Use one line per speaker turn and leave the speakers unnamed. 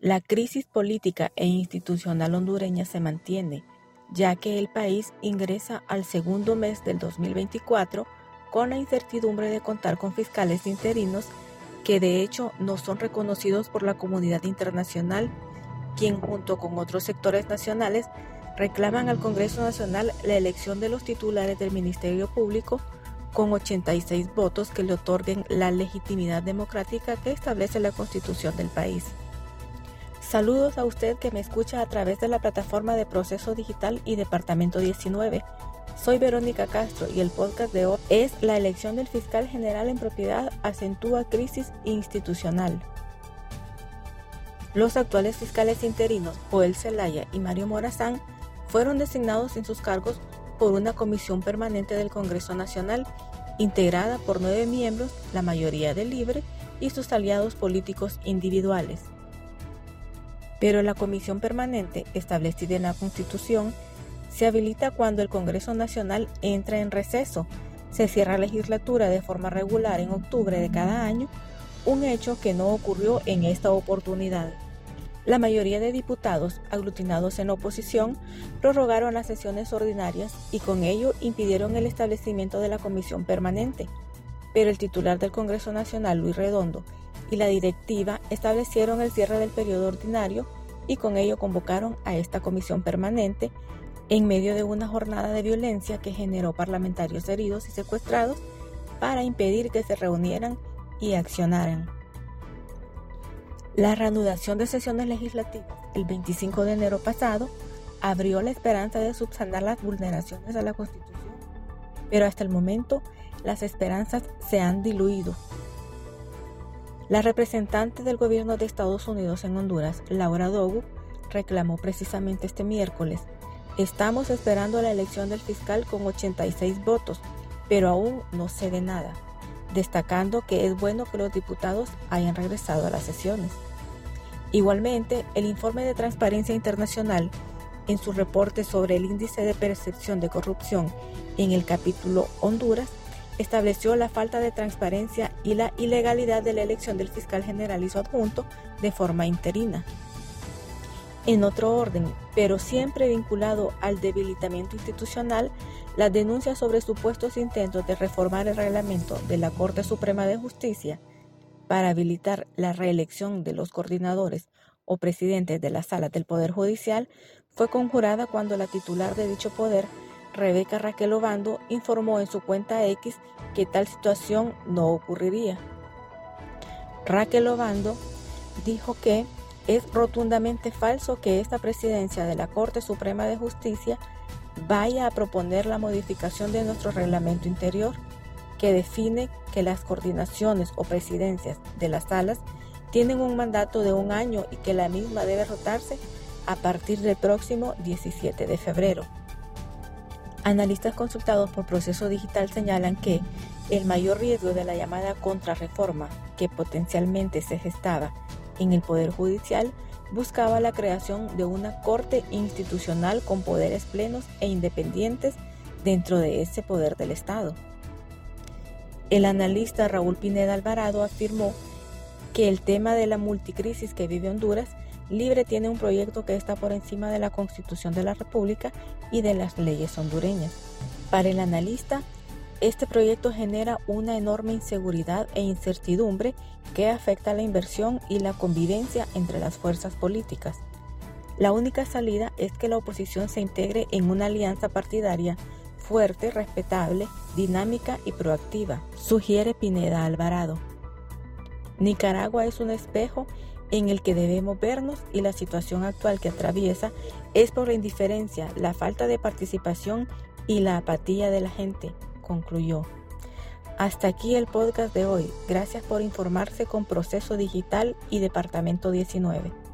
La crisis política e institucional hondureña se mantiene, ya que el país ingresa al segundo mes del 2024 con la incertidumbre de contar con fiscales interinos que de hecho no son reconocidos por la comunidad internacional, quien junto con otros sectores nacionales reclaman al Congreso Nacional la elección de los titulares del Ministerio Público con 86 votos que le otorguen la legitimidad democrática que establece la Constitución del país. Saludos a usted que me escucha a través de la plataforma de Proceso Digital y Departamento 19. Soy Verónica Castro y el podcast de hoy es La elección del fiscal general en propiedad acentúa crisis institucional. Los actuales fiscales interinos, Joel Zelaya y Mario Morazán, fueron designados en sus cargos por una comisión permanente del Congreso Nacional, integrada por nueve miembros, la mayoría de Libre, y sus aliados políticos individuales pero la comisión permanente establecida en la Constitución se habilita cuando el Congreso Nacional entra en receso, se cierra la legislatura de forma regular en octubre de cada año, un hecho que no ocurrió en esta oportunidad. La mayoría de diputados aglutinados en oposición prorrogaron las sesiones ordinarias y con ello impidieron el establecimiento de la comisión permanente. Pero el titular del Congreso Nacional, Luis Redondo, y la directiva establecieron el cierre del periodo ordinario y con ello convocaron a esta comisión permanente en medio de una jornada de violencia que generó parlamentarios heridos y secuestrados para impedir que se reunieran y accionaran. La reanudación de sesiones legislativas el 25 de enero pasado abrió la esperanza de subsanar las vulneraciones a la Constitución, pero hasta el momento las esperanzas se han diluido la representante del gobierno de Estados Unidos en Honduras, Laura Dogu, reclamó precisamente este miércoles, estamos esperando la elección del fiscal con 86 votos, pero aún no se ve nada, destacando que es bueno que los diputados hayan regresado a las sesiones. Igualmente, el informe de Transparencia Internacional, en su reporte sobre el índice de percepción de corrupción en el capítulo Honduras, estableció la falta de transparencia y la ilegalidad de la elección del fiscal general y su adjunto de forma interina. En otro orden, pero siempre vinculado al debilitamiento institucional, las denuncias sobre supuestos intentos de reformar el reglamento de la Corte Suprema de Justicia para habilitar la reelección de los coordinadores o presidentes de las salas del Poder Judicial fue conjurada cuando la titular de dicho poder Rebeca Raquel Obando informó en su cuenta X que tal situación no ocurriría. Raquel Obando dijo que es rotundamente falso que esta presidencia de la Corte Suprema de Justicia vaya a proponer la modificación de nuestro reglamento interior que define que las coordinaciones o presidencias de las salas tienen un mandato de un año y que la misma debe rotarse a partir del próximo 17 de febrero. Analistas consultados por Proceso Digital señalan que el mayor riesgo de la llamada contrarreforma que potencialmente se gestaba en el Poder Judicial buscaba la creación de una corte institucional con poderes plenos e independientes dentro de ese poder del Estado. El analista Raúl Pineda Alvarado afirmó que el tema de la multicrisis que vive Honduras Libre tiene un proyecto que está por encima de la Constitución de la República y de las leyes hondureñas. Para el analista, este proyecto genera una enorme inseguridad e incertidumbre que afecta la inversión y la convivencia entre las fuerzas políticas. La única salida es que la oposición se integre en una alianza partidaria fuerte, respetable, dinámica y proactiva, sugiere Pineda Alvarado. Nicaragua es un espejo en el que debemos vernos y la situación actual que atraviesa es por la indiferencia, la falta de participación y la apatía de la gente, concluyó. Hasta aquí el podcast de hoy. Gracias por informarse con Proceso Digital y Departamento 19.